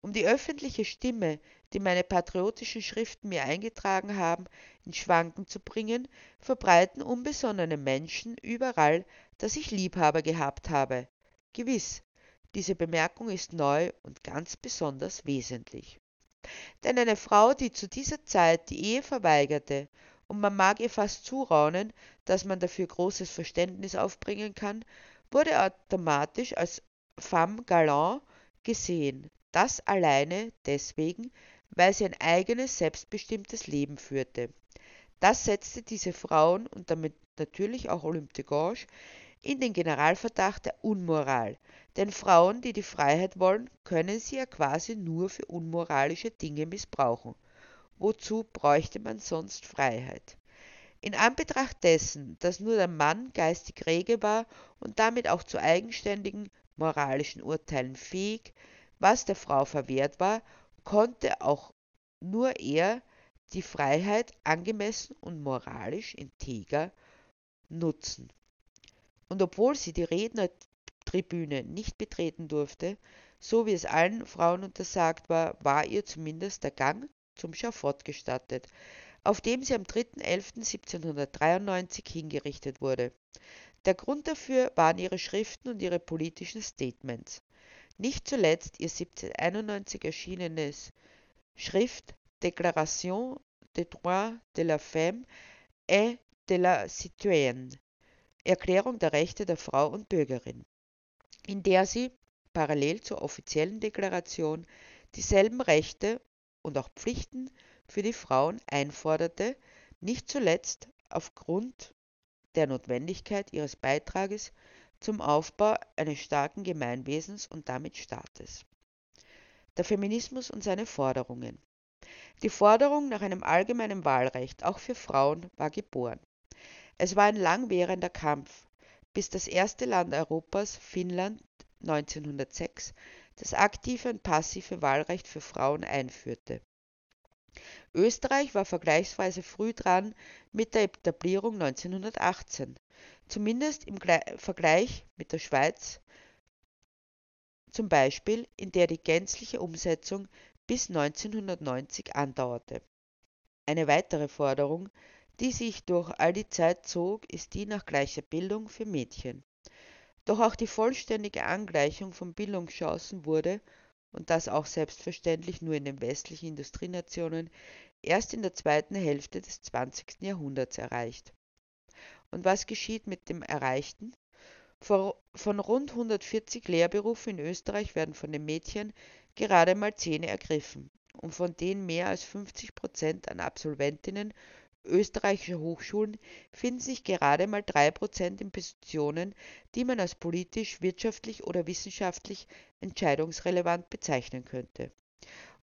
[SPEAKER 1] Um die öffentliche Stimme, die meine patriotischen Schriften mir eingetragen haben, in Schwanken zu bringen, verbreiten unbesonnene Menschen überall, dass ich Liebhaber gehabt habe. Gewiss, diese Bemerkung ist neu und ganz besonders wesentlich. Denn eine Frau, die zu dieser Zeit die Ehe verweigerte, und man mag ihr fast zuraunen, dass man dafür großes Verständnis aufbringen kann, wurde automatisch als femme galant gesehen, das alleine deswegen, weil sie ein eigenes, selbstbestimmtes Leben führte. Das setzte diese Frauen und damit natürlich auch Olympe de Gouges in den Generalverdacht der Unmoral, denn Frauen, die die Freiheit wollen, können sie ja quasi nur für unmoralische Dinge missbrauchen. Wozu bräuchte man sonst Freiheit? In Anbetracht dessen, dass nur der Mann geistig rege war und damit auch zu eigenständigen moralischen Urteilen fähig, was der Frau verwehrt war, konnte auch nur er die Freiheit angemessen und moralisch integer nutzen. Und obwohl sie die Rednertribüne nicht betreten durfte, so wie es allen Frauen untersagt war, war ihr zumindest der Gang zum Schafott gestattet, auf dem sie am 3.11.1793 hingerichtet wurde. Der Grund dafür waren ihre Schriften und ihre politischen Statements. Nicht zuletzt ihr 1791 erschienenes Schrift Déclaration des droits de la femme et de la citoyenne, Erklärung der Rechte der Frau und Bürgerin, in der sie parallel zur offiziellen Deklaration dieselben Rechte und auch Pflichten für die Frauen einforderte, nicht zuletzt aufgrund der Notwendigkeit ihres Beitrages zum Aufbau eines starken Gemeinwesens und damit Staates. Der Feminismus und seine Forderungen. Die Forderung nach einem allgemeinen Wahlrecht auch für Frauen war geboren. Es war ein langwährender Kampf, bis das erste Land Europas, Finnland, 1906 das aktive und passive Wahlrecht für Frauen einführte. Österreich war vergleichsweise früh dran mit der Etablierung 1918 zumindest im Vergleich mit der Schweiz zum Beispiel, in der die gänzliche Umsetzung bis 1990 andauerte. Eine weitere Forderung, die sich durch all die Zeit zog, ist die nach gleicher Bildung für Mädchen. Doch auch die vollständige Angleichung von Bildungschancen wurde, und das auch selbstverständlich nur in den westlichen Industrienationen, erst in der zweiten Hälfte des 20. Jahrhunderts erreicht. Und was geschieht mit dem Erreichten? Von rund 140 Lehrberufen in Österreich werden von den Mädchen gerade mal 10 ergriffen und von denen mehr als 50 Prozent an Absolventinnen österreichischer Hochschulen finden sich gerade mal 3 Prozent in Positionen, die man als politisch, wirtschaftlich oder wissenschaftlich entscheidungsrelevant bezeichnen könnte.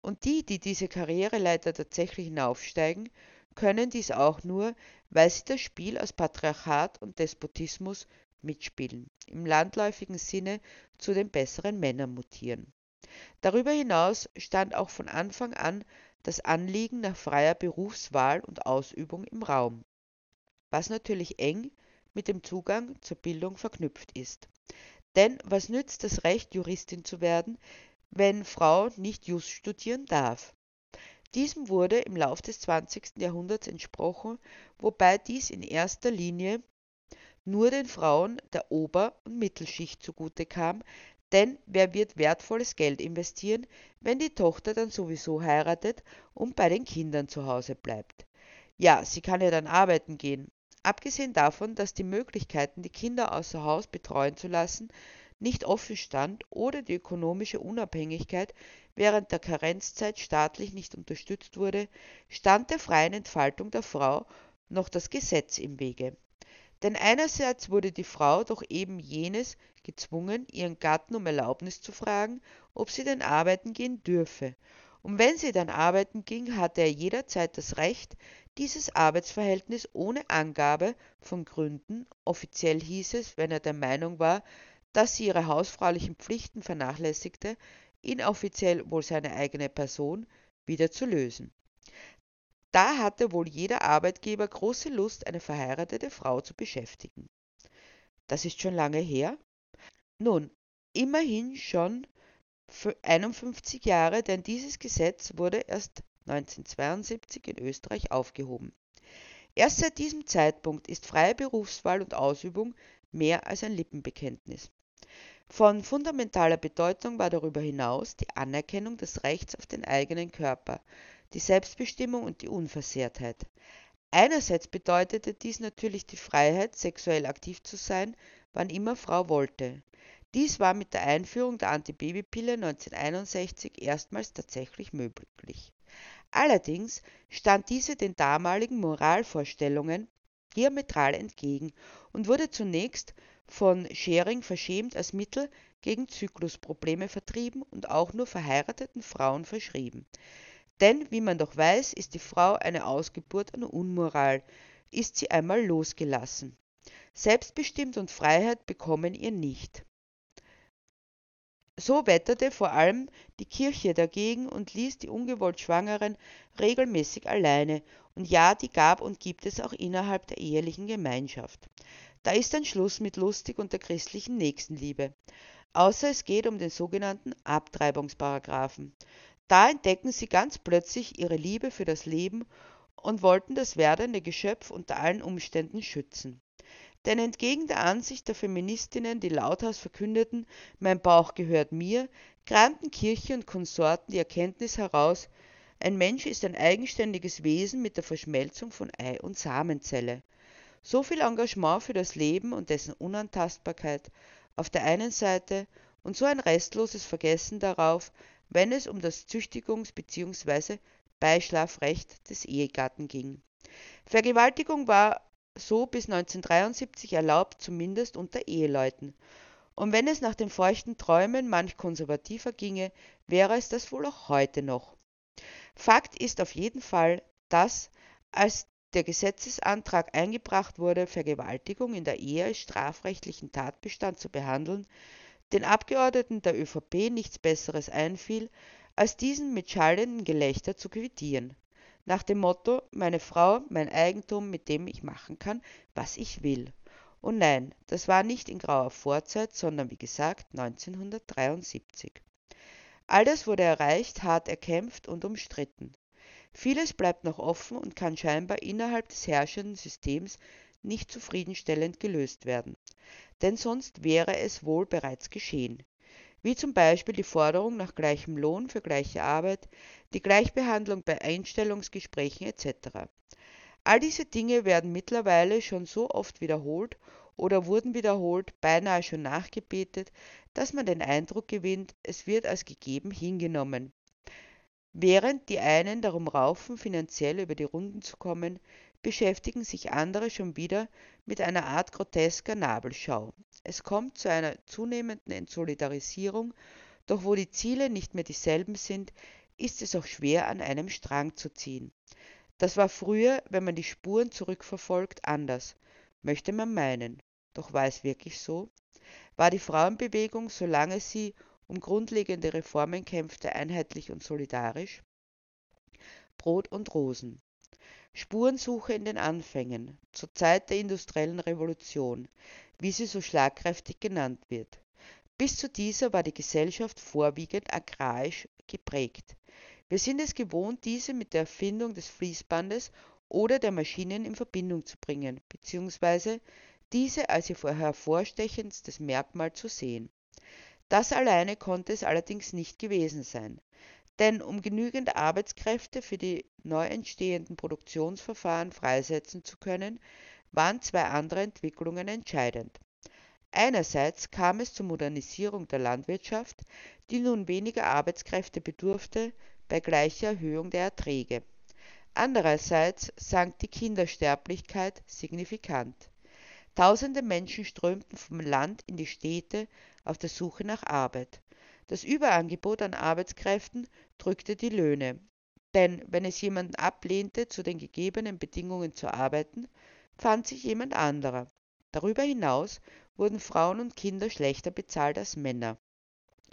[SPEAKER 1] Und die, die diese Karriereleiter tatsächlich hinaufsteigen, können dies auch nur, weil sie das Spiel aus Patriarchat und Despotismus mitspielen, im landläufigen Sinne zu den besseren Männern mutieren. Darüber hinaus stand auch von Anfang an das Anliegen nach freier Berufswahl und Ausübung im Raum, was natürlich eng mit dem Zugang zur Bildung verknüpft ist. Denn was nützt das Recht, Juristin zu werden, wenn Frau nicht Just studieren darf? Diesem wurde im Lauf des 20. Jahrhunderts entsprochen, wobei dies in erster Linie nur den Frauen der Ober- und Mittelschicht zugute kam, denn wer wird wertvolles Geld investieren, wenn die Tochter dann sowieso heiratet und bei den Kindern zu Hause bleibt? Ja, sie kann ja dann arbeiten gehen. Abgesehen davon, dass die Möglichkeiten, die Kinder außer Haus betreuen zu lassen, nicht offen stand oder die ökonomische Unabhängigkeit während der Karenzzeit staatlich nicht unterstützt wurde, stand der freien Entfaltung der Frau noch das Gesetz im Wege. Denn einerseits wurde die Frau durch eben jenes gezwungen, ihren Gatten um Erlaubnis zu fragen, ob sie denn arbeiten gehen dürfe. Und wenn sie dann arbeiten ging, hatte er jederzeit das Recht, dieses Arbeitsverhältnis ohne Angabe von Gründen, offiziell hieß es, wenn er der Meinung war, dass sie ihre hausfraulichen Pflichten vernachlässigte, inoffiziell wohl seine eigene Person, wieder zu lösen. Da hatte wohl jeder Arbeitgeber große Lust, eine verheiratete Frau zu beschäftigen. Das ist schon lange her? Nun, immerhin schon 51 Jahre, denn dieses Gesetz wurde erst 1972 in Österreich aufgehoben. Erst seit diesem Zeitpunkt ist freie Berufswahl und Ausübung mehr als ein Lippenbekenntnis. Von fundamentaler Bedeutung war darüber hinaus die Anerkennung des Rechts auf den eigenen Körper, die Selbstbestimmung und die Unversehrtheit. Einerseits bedeutete dies natürlich die Freiheit, sexuell aktiv zu sein, wann immer Frau wollte. Dies war mit der Einführung der Antibabypille 1961 erstmals tatsächlich möglich. Allerdings stand diese den damaligen Moralvorstellungen diametral entgegen und wurde zunächst von Schering verschämt als Mittel gegen Zyklusprobleme vertrieben und auch nur verheirateten Frauen verschrieben. Denn, wie man doch weiß, ist die Frau eine Ausgeburt einer Unmoral, ist sie einmal losgelassen. Selbstbestimmt und Freiheit bekommen ihr nicht. So wetterte vor allem die Kirche dagegen und ließ die ungewollt Schwangeren regelmäßig alleine, und ja, die gab und gibt es auch innerhalb der ehelichen Gemeinschaft. Da ist dann Schluss mit lustig und der christlichen Nächstenliebe. Außer es geht um den sogenannten Abtreibungsparagraphen. Da entdecken sie ganz plötzlich ihre Liebe für das Leben und wollten das werdende Geschöpf unter allen Umständen schützen. Denn entgegen der Ansicht der Feministinnen, die lauthals verkündeten, mein Bauch gehört mir, kramten Kirche und Konsorten die Erkenntnis heraus, ein Mensch ist ein eigenständiges Wesen mit der Verschmelzung von Ei und Samenzelle. So viel Engagement für das Leben und dessen Unantastbarkeit auf der einen Seite und so ein restloses Vergessen darauf, wenn es um das Züchtigungs- bzw. Beischlafrecht des Ehegatten ging. Vergewaltigung war so bis 1973 erlaubt, zumindest unter Eheleuten. Und wenn es nach den feuchten Träumen manch konservativer ginge, wäre es das wohl auch heute noch. Fakt ist auf jeden Fall, dass, als der Gesetzesantrag eingebracht wurde, Vergewaltigung in der Ehe als strafrechtlichen Tatbestand zu behandeln, den Abgeordneten der ÖVP nichts Besseres einfiel, als diesen mit schallendem Gelächter zu quittieren. Nach dem Motto: Meine Frau, mein Eigentum, mit dem ich machen kann, was ich will. Und nein, das war nicht in grauer Vorzeit, sondern wie gesagt 1973. All das wurde erreicht, hart erkämpft und umstritten. Vieles bleibt noch offen und kann scheinbar innerhalb des herrschenden Systems nicht zufriedenstellend gelöst werden denn sonst wäre es wohl bereits geschehen, wie zum Beispiel die Forderung nach gleichem Lohn für gleiche Arbeit, die Gleichbehandlung bei Einstellungsgesprächen etc. All diese Dinge werden mittlerweile schon so oft wiederholt oder wurden wiederholt, beinahe schon nachgebetet, dass man den Eindruck gewinnt, es wird als gegeben hingenommen. Während die einen darum raufen, finanziell über die Runden zu kommen, beschäftigen sich andere schon wieder mit einer Art grotesker Nabelschau. Es kommt zu einer zunehmenden Entsolidarisierung, doch wo die Ziele nicht mehr dieselben sind, ist es auch schwer an einem Strang zu ziehen. Das war früher, wenn man die Spuren zurückverfolgt, anders, möchte man meinen. Doch war es wirklich so? War die Frauenbewegung, solange sie um grundlegende Reformen kämpfte, einheitlich und solidarisch? Brot und Rosen. Spurensuche in den Anfängen, zur Zeit der industriellen Revolution, wie sie so schlagkräftig genannt wird. Bis zu dieser war die Gesellschaft vorwiegend agrarisch geprägt. Wir sind es gewohnt, diese mit der Erfindung des Fließbandes oder der Maschinen in Verbindung zu bringen, beziehungsweise diese als ihr hervorstechendstes Merkmal zu sehen. Das alleine konnte es allerdings nicht gewesen sein. Denn um genügend Arbeitskräfte für die neu entstehenden Produktionsverfahren freisetzen zu können, waren zwei andere Entwicklungen entscheidend. Einerseits kam es zur Modernisierung der Landwirtschaft, die nun weniger Arbeitskräfte bedurfte bei gleicher Erhöhung der Erträge. Andererseits sank die Kindersterblichkeit signifikant. Tausende Menschen strömten vom Land in die Städte auf der Suche nach Arbeit. Das Überangebot an Arbeitskräften drückte die Löhne, denn wenn es jemand ablehnte, zu den gegebenen Bedingungen zu arbeiten, fand sich jemand anderer. Darüber hinaus wurden Frauen und Kinder schlechter bezahlt als Männer.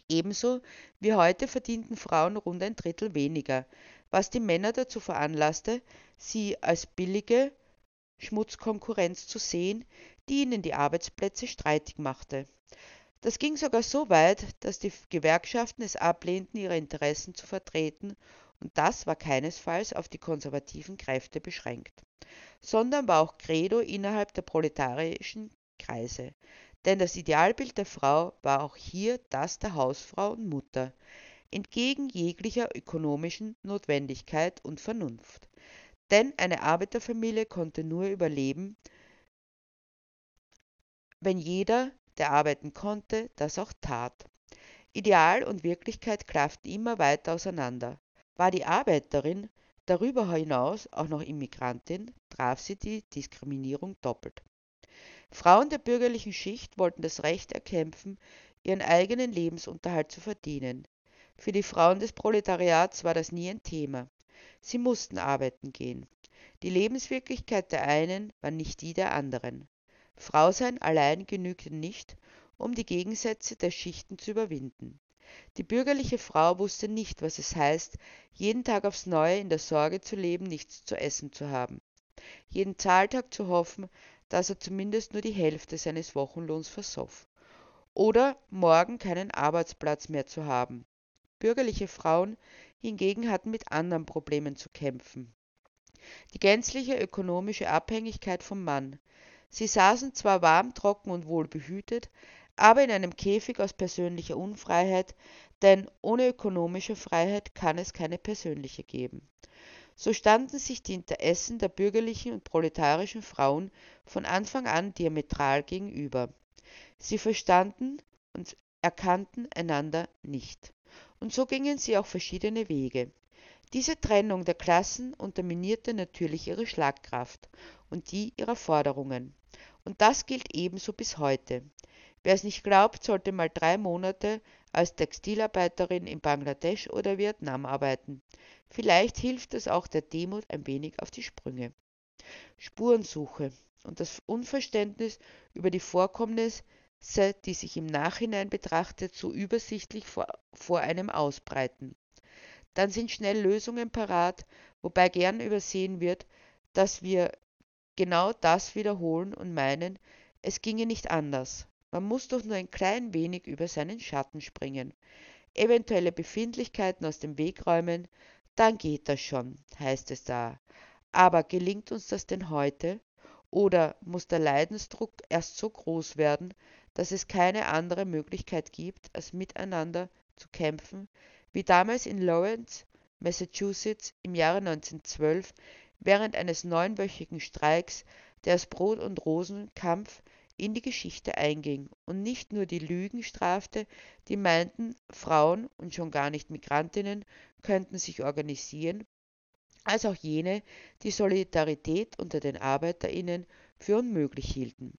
[SPEAKER 1] Ebenso wie heute verdienten Frauen rund ein Drittel weniger, was die Männer dazu veranlasste, sie als billige Schmutzkonkurrenz zu sehen, die ihnen die Arbeitsplätze streitig machte. Das ging sogar so weit, dass die Gewerkschaften es ablehnten, ihre Interessen zu vertreten, und das war keinesfalls auf die konservativen Kräfte beschränkt, sondern war auch Credo innerhalb der proletarischen Kreise. Denn das Idealbild der Frau war auch hier das der Hausfrau und Mutter, entgegen jeglicher ökonomischen Notwendigkeit und Vernunft. Denn eine Arbeiterfamilie konnte nur überleben, wenn jeder, der arbeiten konnte, das auch tat. Ideal und Wirklichkeit klafften immer weiter auseinander. War die Arbeiterin darüber hinaus auch noch Immigrantin, traf sie die Diskriminierung doppelt. Frauen der bürgerlichen Schicht wollten das Recht erkämpfen, ihren eigenen Lebensunterhalt zu verdienen. Für die Frauen des Proletariats war das nie ein Thema. Sie mussten arbeiten gehen. Die Lebenswirklichkeit der einen war nicht die der anderen. Frausein allein genügte nicht, um die Gegensätze der Schichten zu überwinden. Die bürgerliche Frau wusste nicht, was es heißt, jeden Tag aufs Neue in der Sorge zu leben, nichts zu essen zu haben, jeden Zahltag zu hoffen, dass er zumindest nur die Hälfte seines Wochenlohns versoff, oder morgen keinen Arbeitsplatz mehr zu haben. Bürgerliche Frauen hingegen hatten mit anderen Problemen zu kämpfen. Die gänzliche ökonomische Abhängigkeit vom Mann, Sie saßen zwar warm, trocken und wohlbehütet, aber in einem Käfig aus persönlicher Unfreiheit, denn ohne ökonomische Freiheit kann es keine persönliche geben. So standen sich die Interessen der bürgerlichen und proletarischen Frauen von Anfang an diametral gegenüber. Sie verstanden und erkannten einander nicht. Und so gingen sie auch verschiedene Wege. Diese Trennung der Klassen unterminierte natürlich ihre Schlagkraft und die ihrer Forderungen. Und das gilt ebenso bis heute. Wer es nicht glaubt, sollte mal drei Monate als Textilarbeiterin in Bangladesch oder Vietnam arbeiten. Vielleicht hilft es auch der Demut ein wenig auf die Sprünge. Spurensuche und das Unverständnis über die Vorkommnisse, die sich im Nachhinein betrachtet so übersichtlich vor, vor einem ausbreiten. Dann sind schnell Lösungen parat, wobei gern übersehen wird, dass wir genau das wiederholen und meinen, es ginge nicht anders. Man muss doch nur ein klein wenig über seinen Schatten springen, eventuelle Befindlichkeiten aus dem Weg räumen, dann geht das schon, heißt es da. Aber gelingt uns das denn heute? Oder muss der Leidensdruck erst so groß werden, dass es keine andere Möglichkeit gibt, als miteinander zu kämpfen, wie damals in Lawrence, Massachusetts im Jahre 1912 während eines neunwöchigen Streiks, der als Brot- und Rosenkampf in die Geschichte einging und nicht nur die Lügen strafte, die meinten, Frauen und schon gar nicht Migrantinnen könnten sich organisieren, als auch jene, die Solidarität unter den Arbeiterinnen für unmöglich hielten.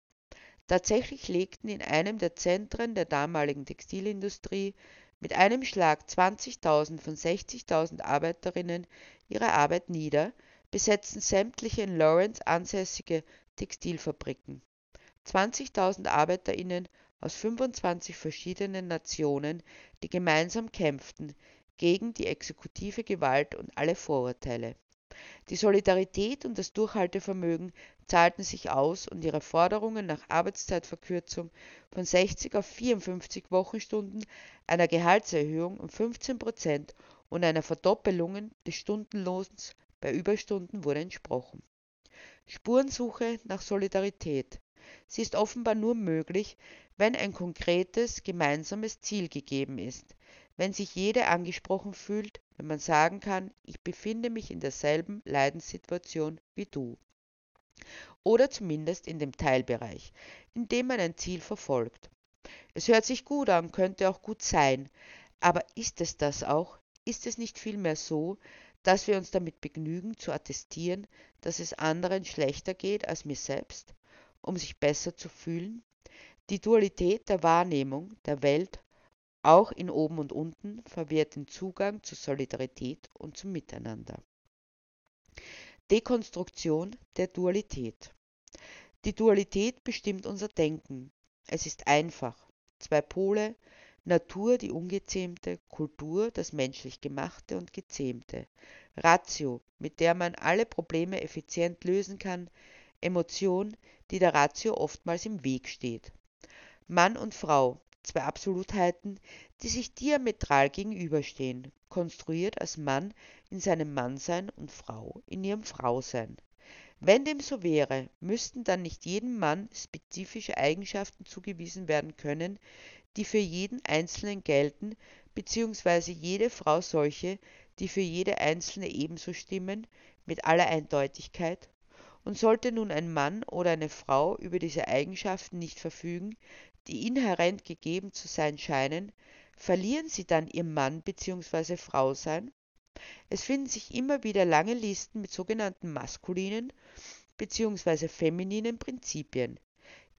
[SPEAKER 1] Tatsächlich legten in einem der Zentren der damaligen Textilindustrie mit einem Schlag 20.000 von 60.000 Arbeiterinnen ihre Arbeit nieder, besetzten sämtliche in Lawrence ansässige Textilfabriken. 20.000 ArbeiterInnen aus 25 verschiedenen Nationen, die gemeinsam kämpften gegen die exekutive Gewalt und alle Vorurteile. Die Solidarität und das Durchhaltevermögen zahlten sich aus und ihre Forderungen nach Arbeitszeitverkürzung von 60 auf 54 Wochenstunden, einer Gehaltserhöhung um 15 Prozent und einer Verdoppelung des Stundenlohns bei Überstunden wurde entsprochen. Spurensuche nach Solidarität. Sie ist offenbar nur möglich, wenn ein konkretes, gemeinsames Ziel gegeben ist, wenn sich jede angesprochen fühlt, wenn man sagen kann, ich befinde mich in derselben Leidenssituation wie du. Oder zumindest in dem Teilbereich, in dem man ein Ziel verfolgt. Es hört sich gut an, könnte auch gut sein, aber ist es das auch? Ist es nicht vielmehr so, dass wir uns damit begnügen zu attestieren, dass es anderen schlechter geht als mir selbst, um sich besser zu fühlen? Die Dualität der Wahrnehmung der Welt, auch in oben und unten, verwehrt den Zugang zur Solidarität und zum Miteinander. Dekonstruktion der Dualität. Die Dualität bestimmt unser Denken. Es ist einfach. Zwei Pole, Natur die ungezähmte, Kultur das menschlich Gemachte und Gezähmte, Ratio, mit der man alle Probleme effizient lösen kann, Emotion, die der Ratio oftmals im Weg steht. Mann und Frau, zwei Absolutheiten, die sich diametral gegenüberstehen, konstruiert als Mann in seinem Mannsein und Frau in ihrem Frausein. Wenn dem so wäre, müssten dann nicht jedem Mann spezifische Eigenschaften zugewiesen werden können, die für jeden Einzelnen gelten, beziehungsweise jede Frau solche, die für jede Einzelne ebenso stimmen, mit aller Eindeutigkeit? Und sollte nun ein Mann oder eine Frau über diese Eigenschaften nicht verfügen, die inhärent gegeben zu sein scheinen, verlieren sie dann ihr Mann bzw. Frausein? Es finden sich immer wieder lange Listen mit sogenannten maskulinen bzw. femininen Prinzipien.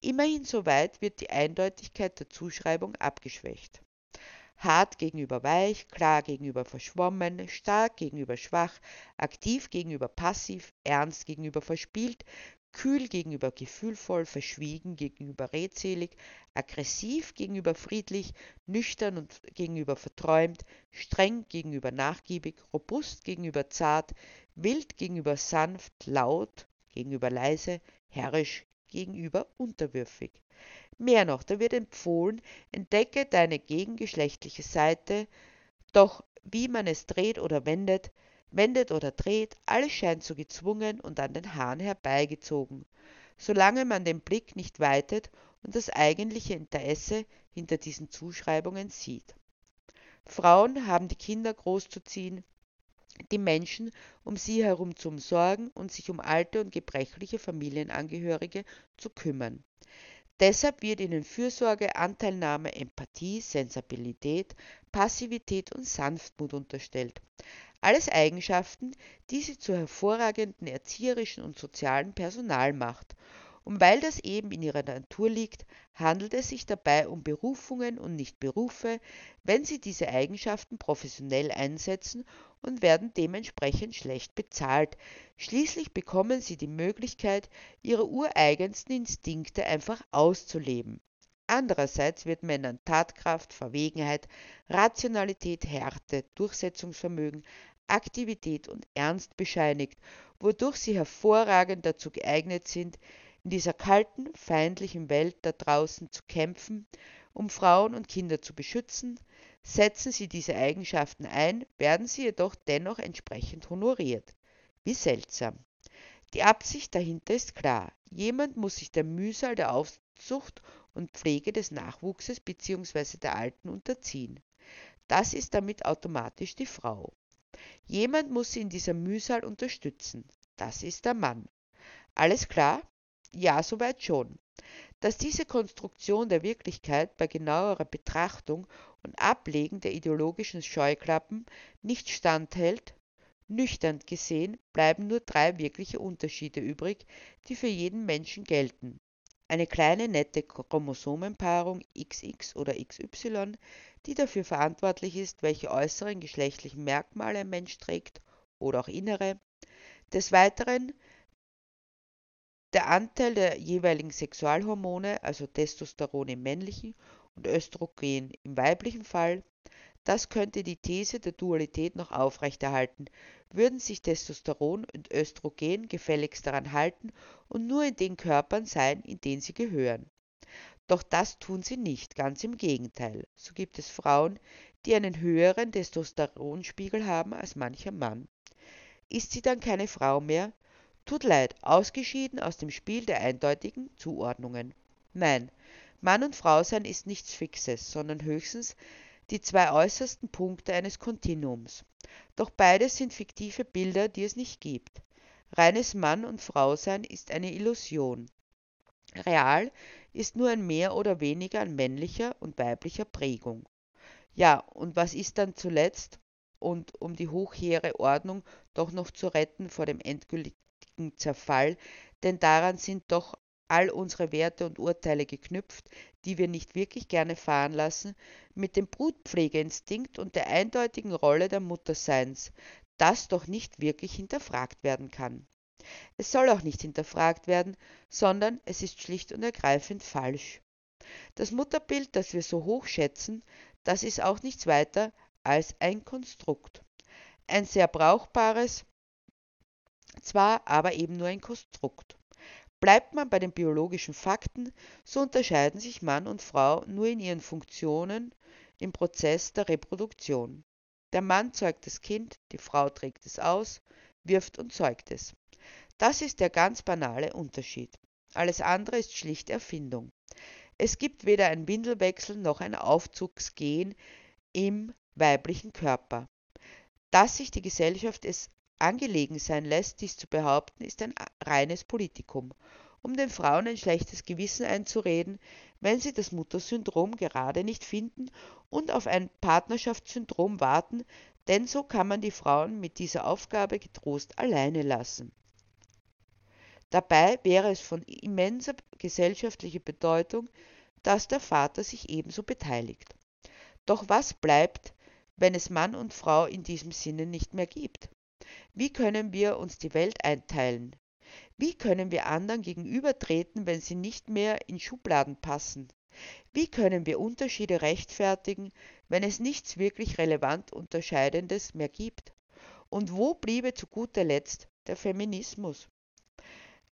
[SPEAKER 1] Immerhin soweit wird die Eindeutigkeit der Zuschreibung abgeschwächt. Hart gegenüber weich, klar gegenüber verschwommen, stark gegenüber schwach, aktiv gegenüber passiv, ernst gegenüber verspielt, kühl gegenüber gefühlvoll, verschwiegen gegenüber redselig, aggressiv gegenüber friedlich, nüchtern und gegenüber verträumt, streng gegenüber nachgiebig, robust gegenüber zart, wild gegenüber sanft, laut gegenüber leise, herrisch gegenüber unterwürfig. Mehr noch, da wird empfohlen, entdecke deine gegengeschlechtliche Seite, doch wie man es dreht oder wendet, wendet oder dreht, alles scheint so gezwungen und an den Haaren herbeigezogen, solange man den Blick nicht weitet und das eigentliche Interesse hinter diesen Zuschreibungen sieht. Frauen haben die Kinder großzuziehen, die Menschen um sie herum zu umsorgen und sich um alte und gebrechliche Familienangehörige zu kümmern. Deshalb wird ihnen Fürsorge, Anteilnahme, Empathie, Sensibilität, Passivität und Sanftmut unterstellt. Alles Eigenschaften, die sie zu hervorragenden erzieherischen und sozialen Personal macht. Und weil das eben in ihrer Natur liegt, handelt es sich dabei um Berufungen und nicht Berufe, wenn sie diese Eigenschaften professionell einsetzen und werden dementsprechend schlecht bezahlt. Schließlich bekommen sie die Möglichkeit, ihre ureigensten Instinkte einfach auszuleben. Andererseits wird Männern Tatkraft, Verwegenheit, Rationalität, Härte, Durchsetzungsvermögen, Aktivität und Ernst bescheinigt, wodurch sie hervorragend dazu geeignet sind, in dieser kalten, feindlichen Welt da draußen zu kämpfen, um Frauen und Kinder zu beschützen, Setzen Sie diese Eigenschaften ein, werden sie jedoch dennoch entsprechend honoriert. Wie seltsam. Die Absicht dahinter ist klar. Jemand muss sich der Mühsal der Aufzucht und Pflege des Nachwuchses bzw. der Alten unterziehen. Das ist damit automatisch die Frau. Jemand muss sie in dieser Mühsal unterstützen. Das ist der Mann. Alles klar? Ja, soweit schon. Dass diese Konstruktion der Wirklichkeit bei genauerer Betrachtung und Ablegen der ideologischen Scheuklappen nicht standhält, nüchtern gesehen bleiben nur drei wirkliche Unterschiede übrig, die für jeden Menschen gelten. Eine kleine nette Chromosomenpaarung XX oder XY, die dafür verantwortlich ist, welche äußeren geschlechtlichen Merkmale ein Mensch trägt oder auch innere. Des Weiteren der Anteil der jeweiligen Sexualhormone, also Testosteron im männlichen und Östrogen im weiblichen Fall, das könnte die These der Dualität noch aufrechterhalten, würden sich Testosteron und Östrogen gefälligst daran halten und nur in den Körpern sein, in den sie gehören. Doch das tun sie nicht, ganz im Gegenteil. So gibt es Frauen, die einen höheren Testosteronspiegel haben als mancher Mann. Ist sie dann keine Frau mehr, Tut leid, ausgeschieden aus dem Spiel der eindeutigen Zuordnungen. Nein, Mann und Frau sein ist nichts Fixes, sondern höchstens die zwei äußersten Punkte eines Kontinuums. Doch beides sind fiktive Bilder, die es nicht gibt. Reines Mann und Frau sein ist eine Illusion. Real ist nur ein mehr oder weniger an männlicher und weiblicher Prägung. Ja, und was ist dann zuletzt, und um die hochhehre Ordnung doch noch zu retten vor dem endgültigen Zerfall, denn daran sind doch all unsere Werte und Urteile geknüpft, die wir nicht wirklich gerne fahren lassen, mit dem Brutpflegeinstinkt und der eindeutigen Rolle der Mutterseins, das doch nicht wirklich hinterfragt werden kann. Es soll auch nicht hinterfragt werden, sondern es ist schlicht und ergreifend falsch. Das Mutterbild, das wir so hoch schätzen, das ist auch nichts weiter als ein Konstrukt. Ein sehr brauchbares, zwar aber eben nur ein Konstrukt. Bleibt man bei den biologischen Fakten, so unterscheiden sich Mann und Frau nur in ihren Funktionen im Prozess der Reproduktion. Der Mann zeugt das Kind, die Frau trägt es aus, wirft und zeugt es. Das ist der ganz banale Unterschied. Alles andere ist schlicht Erfindung. Es gibt weder ein Windelwechsel noch ein Aufzugsgehen im weiblichen Körper. Dass sich die Gesellschaft es angelegen sein lässt, dies zu behaupten, ist ein reines Politikum, um den Frauen ein schlechtes Gewissen einzureden, wenn sie das Muttersyndrom gerade nicht finden und auf ein Partnerschaftssyndrom warten, denn so kann man die Frauen mit dieser Aufgabe getrost alleine lassen. Dabei wäre es von immenser gesellschaftlicher Bedeutung, dass der Vater sich ebenso beteiligt. Doch was bleibt, wenn es Mann und Frau in diesem Sinne nicht mehr gibt? Wie können wir uns die Welt einteilen? Wie können wir anderen gegenübertreten, wenn sie nicht mehr in Schubladen passen? Wie können wir Unterschiede rechtfertigen, wenn es nichts wirklich relevant Unterscheidendes mehr gibt? Und wo bliebe zu guter Letzt der Feminismus?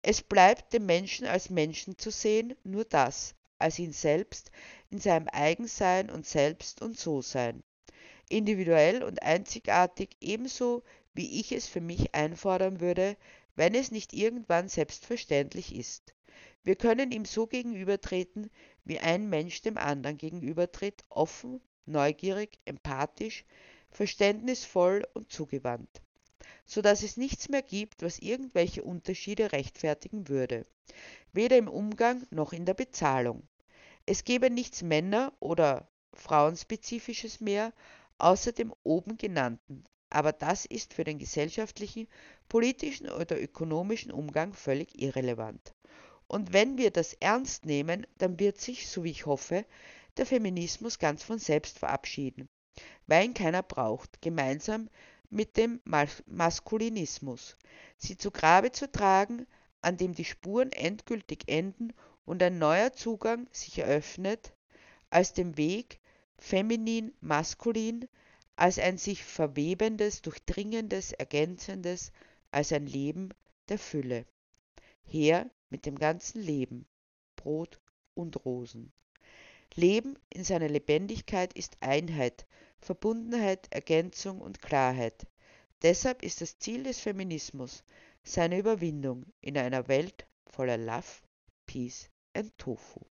[SPEAKER 1] Es bleibt dem Menschen als Menschen zu sehen, nur das, als ihn selbst, in seinem Eigensein und Selbst und So-Sein. Individuell und einzigartig ebenso, wie ich es für mich einfordern würde, wenn es nicht irgendwann selbstverständlich ist. Wir können ihm so gegenübertreten, wie ein Mensch dem anderen gegenübertritt, offen, neugierig, empathisch, verständnisvoll und zugewandt so dass es nichts mehr gibt, was irgendwelche Unterschiede rechtfertigen würde, weder im Umgang noch in der Bezahlung. Es gäbe nichts Männer- oder Frauenspezifisches mehr, außer dem oben genannten, aber das ist für den gesellschaftlichen, politischen oder ökonomischen Umgang völlig irrelevant. Und wenn wir das ernst nehmen, dann wird sich, so wie ich hoffe, der Feminismus ganz von selbst verabschieden, weil ihn keiner braucht, gemeinsam mit dem Maskulinismus, sie zu Grabe zu tragen, an dem die Spuren endgültig enden und ein neuer Zugang sich eröffnet, als dem Weg feminin-maskulin, als ein sich verwebendes, durchdringendes, ergänzendes, als ein Leben der Fülle. Her mit dem ganzen Leben, Brot und Rosen. Leben in seiner Lebendigkeit ist Einheit, Verbundenheit, Ergänzung und Klarheit. Deshalb ist das Ziel des Feminismus seine Überwindung in einer Welt voller Love, Peace and Tofu.